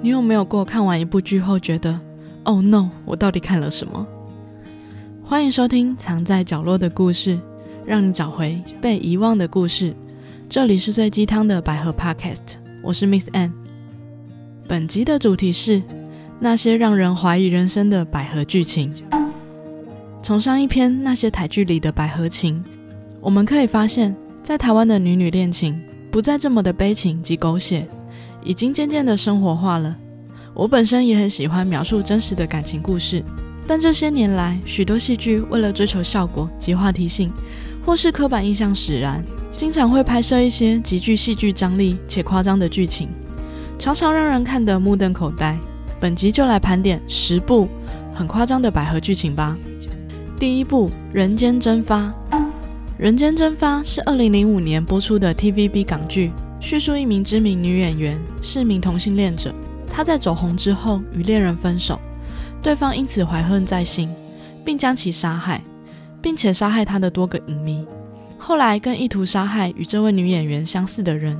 你有没有过看完一部剧后觉得，Oh no，我到底看了什么？欢迎收听《藏在角落的故事》，让你找回被遗忘的故事。这里是最鸡汤的百合 Podcast，我是 Miss a n n。本集的主题是那些让人怀疑人生的百合剧情。从上一篇那些台剧里的百合情，我们可以发现，在台湾的女女恋情不再这么的悲情及狗血。已经渐渐的生活化了。我本身也很喜欢描述真实的感情故事，但这些年来，许多戏剧为了追求效果及话题性，或是刻板印象使然，经常会拍摄一些极具戏剧张力且夸张的剧情，常常让人看得目瞪口呆。本集就来盘点十部很夸张的百合剧情吧。第一部《人间蒸发》，《人间蒸发》是二零零五年播出的 TVB 港剧。叙述一名知名女演员是名同性恋者，她在走红之后与恋人分手，对方因此怀恨在心，并将其杀害，并且杀害她的多个影迷。后来更意图杀害与这位女演员相似的人。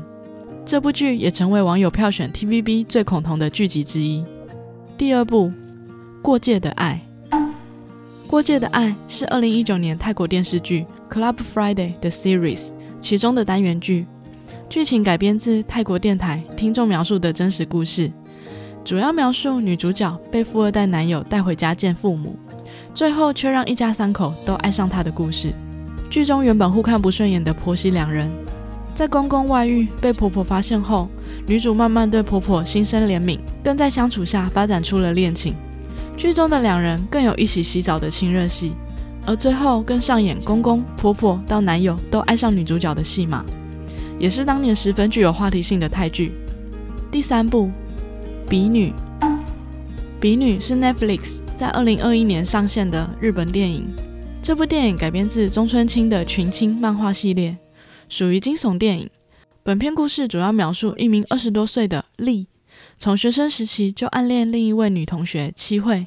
这部剧也成为网友票选 TVB 最恐同的剧集之一。第二部《过界的爱》，《过界的爱》是二零一九年泰国电视剧《Club Friday》的 series 其中的单元剧。剧情改编自泰国电台听众描述的真实故事，主要描述女主角被富二代男友带回家见父母，最后却让一家三口都爱上她的故事。剧中原本互看不顺眼的婆媳两人，在公公外遇被婆婆发现后，女主慢慢对婆婆心生怜悯，更在相处下发展出了恋情。剧中的两人更有一起洗澡的亲热戏，而最后更上演公公婆婆到男友都爱上女主角的戏码。也是当年十分具有话题性的泰剧。第三部《比女》，《比女》是 Netflix 在二零二一年上线的日本电影。这部电影改编自中村清的群青漫画系列，属于惊悚电影。本片故事主要描述一名二十多岁的丽，从学生时期就暗恋另一位女同学七惠。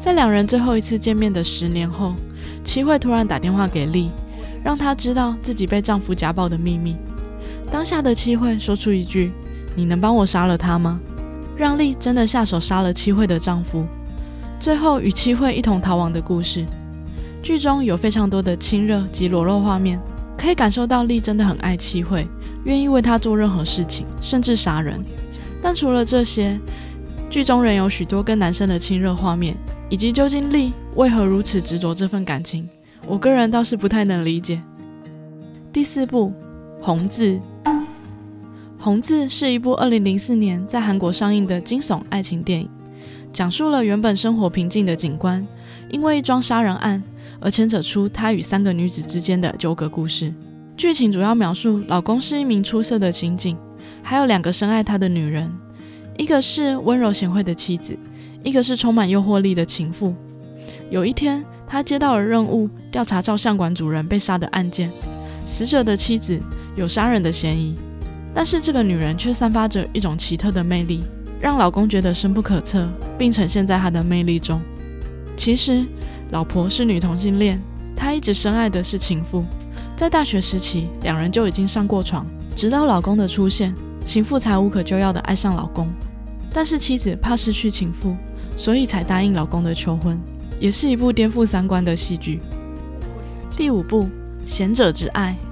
在两人最后一次见面的十年后，七惠突然打电话给丽，让她知道自己被丈夫家暴的秘密。当下的七惠说出一句：“你能帮我杀了他吗？”让丽真的下手杀了七惠的丈夫，最后与七惠一同逃亡的故事。剧中有非常多的亲热及裸露画面，可以感受到丽真的很爱七惠，愿意为她做任何事情，甚至杀人。但除了这些，剧中仍有许多跟男生的亲热画面，以及究竟丽为何如此执着这份感情，我个人倒是不太能理解。第四部《红字》。《红字》是一部2004年在韩国上映的惊悚爱情电影，讲述了原本生活平静的警官，因为一桩杀人案而牵扯出他与三个女子之间的纠葛故事。剧情主要描述老公是一名出色的刑警，还有两个深爱他的女人，一个是温柔贤惠的妻子，一个是充满诱惑力的情妇。有一天，他接到了任务，调查照相馆主人被杀的案件，死者的妻子有杀人的嫌疑。但是这个女人却散发着一种奇特的魅力，让老公觉得深不可测，并呈现在她的魅力中。其实，老婆是女同性恋，她一直深爱的是情妇。在大学时期，两人就已经上过床，直到老公的出现，情妇才无可救药的爱上老公。但是妻子怕失去情妇，所以才答应老公的求婚，也是一部颠覆三观的戏剧。第五部《贤者之爱》。《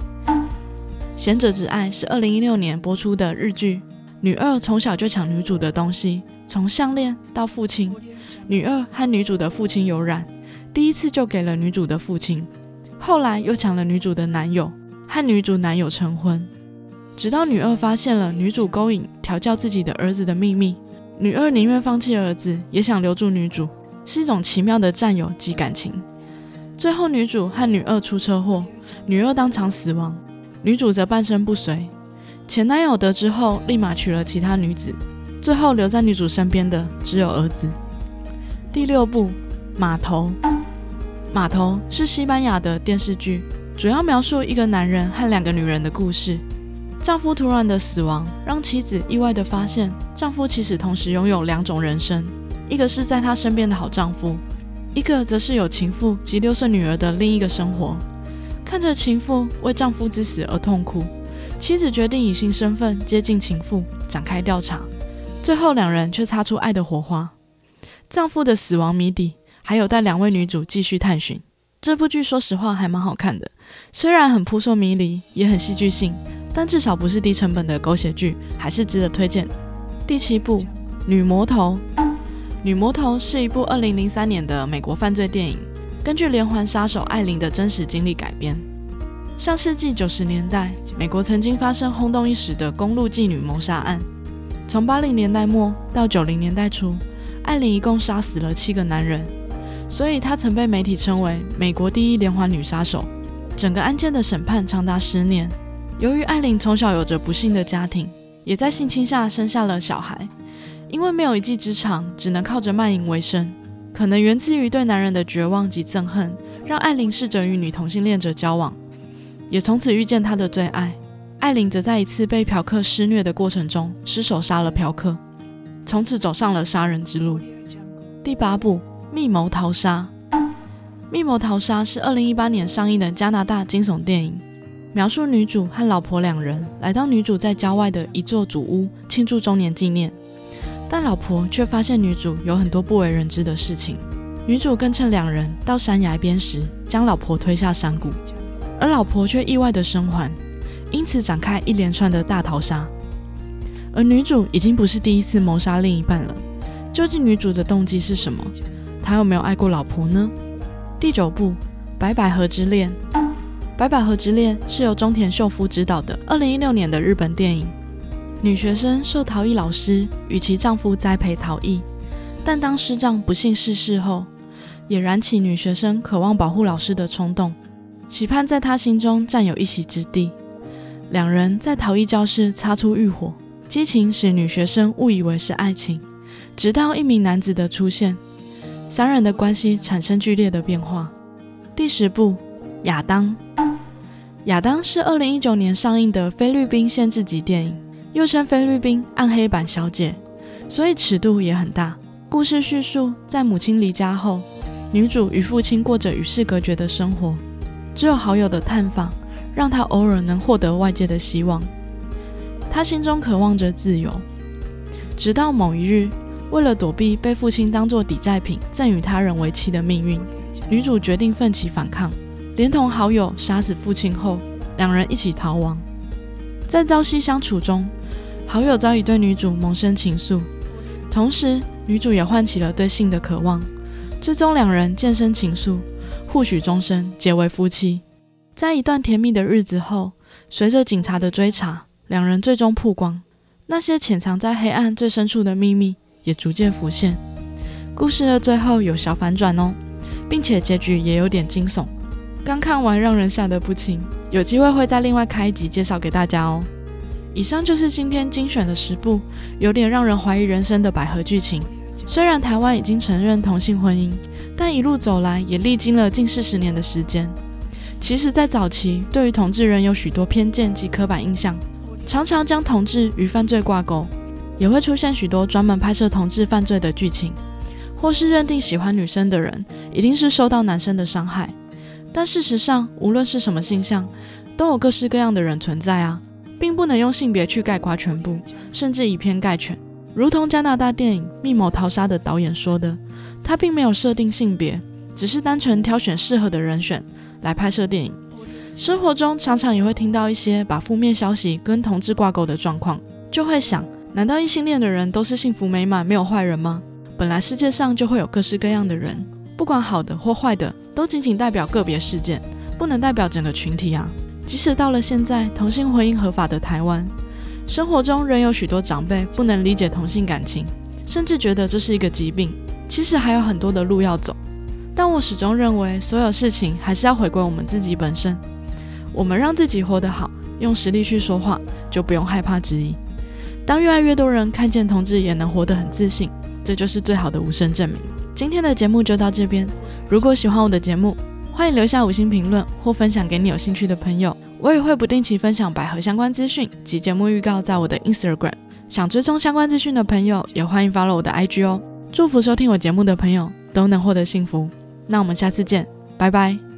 贤者之爱》是二零一六年播出的日剧。女二从小就抢女主的东西，从项链到父亲。女二和女主的父亲有染，第一次就给了女主的父亲，后来又抢了女主的男友，和女主男友成婚。直到女二发现了女主勾引调教自己的儿子的秘密，女二宁愿放弃儿子，也想留住女主，是一种奇妙的占有及感情。最后，女主和女二出车祸，女二当场死亡。女主则半身不遂，前男友得知后立马娶了其他女子，最后留在女主身边的只有儿子。第六部《码头》，码头是西班牙的电视剧，主要描述一个男人和两个女人的故事。丈夫突然的死亡让妻子意外的发现，丈夫其实同时拥有两种人生，一个是在她身边的好丈夫，一个则是有情妇及六岁女儿的另一个生活。看着情妇为丈夫之死而痛哭，妻子决定以新身份接近情妇，展开调查。最后两人却擦出爱的火花。丈夫的死亡谜底还有待两位女主继续探寻。这部剧说实话还蛮好看的，虽然很扑朔迷离，也很戏剧性，但至少不是低成本的狗血剧，还是值得推荐。第七部《女魔头》，《女魔头》是一部二零零三年的美国犯罪电影，根据连环杀手艾琳的真实经历改编。上世纪九十年代，美国曾经发生轰动一时的公路妓女谋杀案。从八零年代末到九零年代初，艾琳一共杀死了七个男人，所以她曾被媒体称为美国第一连环女杀手。整个案件的审判长达十年。由于艾琳从小有着不幸的家庭，也在性侵下生下了小孩，因为没有一技之长，只能靠着卖淫为生。可能源自于对男人的绝望及憎恨，让艾琳试着与女同性恋者交往。也从此遇见他的最爱，艾琳则在一次被嫖客施虐的过程中失手杀了嫖客，从此走上了杀人之路。第八部《密谋逃杀》，《密谋逃杀》是二零一八年上映的加拿大惊悚电影，描述女主和老婆两人来到女主在郊外的一座祖屋庆祝周年纪念，但老婆却发现女主有很多不为人知的事情。女主更趁两人到山崖边时，将老婆推下山谷。而老婆却意外的生还，因此展开一连串的大逃杀。而女主已经不是第一次谋杀另一半了，究竟女主的动机是什么？她有没有爱过老婆呢？第九部《白百合之恋》，《白百合之恋》是由中田秀夫执导的二零一六年的日本电影。女学生受陶艺老师与其丈夫栽培陶艺，但当师丈不幸逝世后，也燃起女学生渴望保护老师的冲动。期盼在他心中占有一席之地。两人在陶艺教室擦出欲火，激情使女学生误以为是爱情。直到一名男子的出现，三人的关系产生剧烈的变化。第十部《亚当》，亚当是二零一九年上映的菲律宾限制级电影，又称菲律宾暗黑版小姐，所以尺度也很大。故事叙述在母亲离家后，女主与父亲过着与世隔绝的生活。只有好友的探访，让她偶尔能获得外界的希望。她心中渴望着自由，直到某一日，为了躲避被父亲当作抵债品赠与他人为妻的命运，女主决定奋起反抗，连同好友杀死父亲后，两人一起逃亡。在朝夕相处中，好友早已对女主萌生情愫，同时女主也唤起了对性的渴望，最终两人渐生情愫。互许终身，结为夫妻。在一段甜蜜的日子后，随着警察的追查，两人最终曝光，那些潜藏在黑暗最深处的秘密也逐渐浮现。故事的最后有小反转哦，并且结局也有点惊悚。刚看完让人吓得不轻，有机会会再另外开一集介绍给大家哦。以上就是今天精选的十部有点让人怀疑人生的百合剧情。虽然台湾已经承认同性婚姻，但一路走来也历经了近四十年的时间。其实，在早期，对于同志仍有许多偏见及刻板印象，常常将同志与犯罪挂钩，也会出现许多专门拍摄同志犯罪的剧情，或是认定喜欢女生的人一定是受到男生的伤害。但事实上，无论是什么性向，都有各式各样的人存在啊，并不能用性别去概括全部，甚至以偏概全。如同加拿大电影《密谋逃杀》的导演说的，他并没有设定性别，只是单纯挑选适合的人选来拍摄电影。生活中常常也会听到一些把负面消息跟同志挂钩的状况，就会想：难道异性恋的人都是幸福美满、没有坏人吗？本来世界上就会有各式各样的人，不管好的或坏的，都仅仅代表个别事件，不能代表整个群体啊！即使到了现在，同性婚姻合法的台湾。生活中仍有许多长辈不能理解同性感情，甚至觉得这是一个疾病。其实还有很多的路要走，但我始终认为，所有事情还是要回归我们自己本身。我们让自己活得好，用实力去说话，就不用害怕质疑。当越来越多人看见同志也能活得很自信，这就是最好的无声证明。今天的节目就到这边。如果喜欢我的节目，欢迎留下五星评论或分享给你有兴趣的朋友。我也会不定期分享百合相关资讯及节目预告在我的 Instagram。想追踪相关资讯的朋友，也欢迎 follow 我的 IG 哦。祝福收听我节目的朋友都能获得幸福。那我们下次见，拜拜。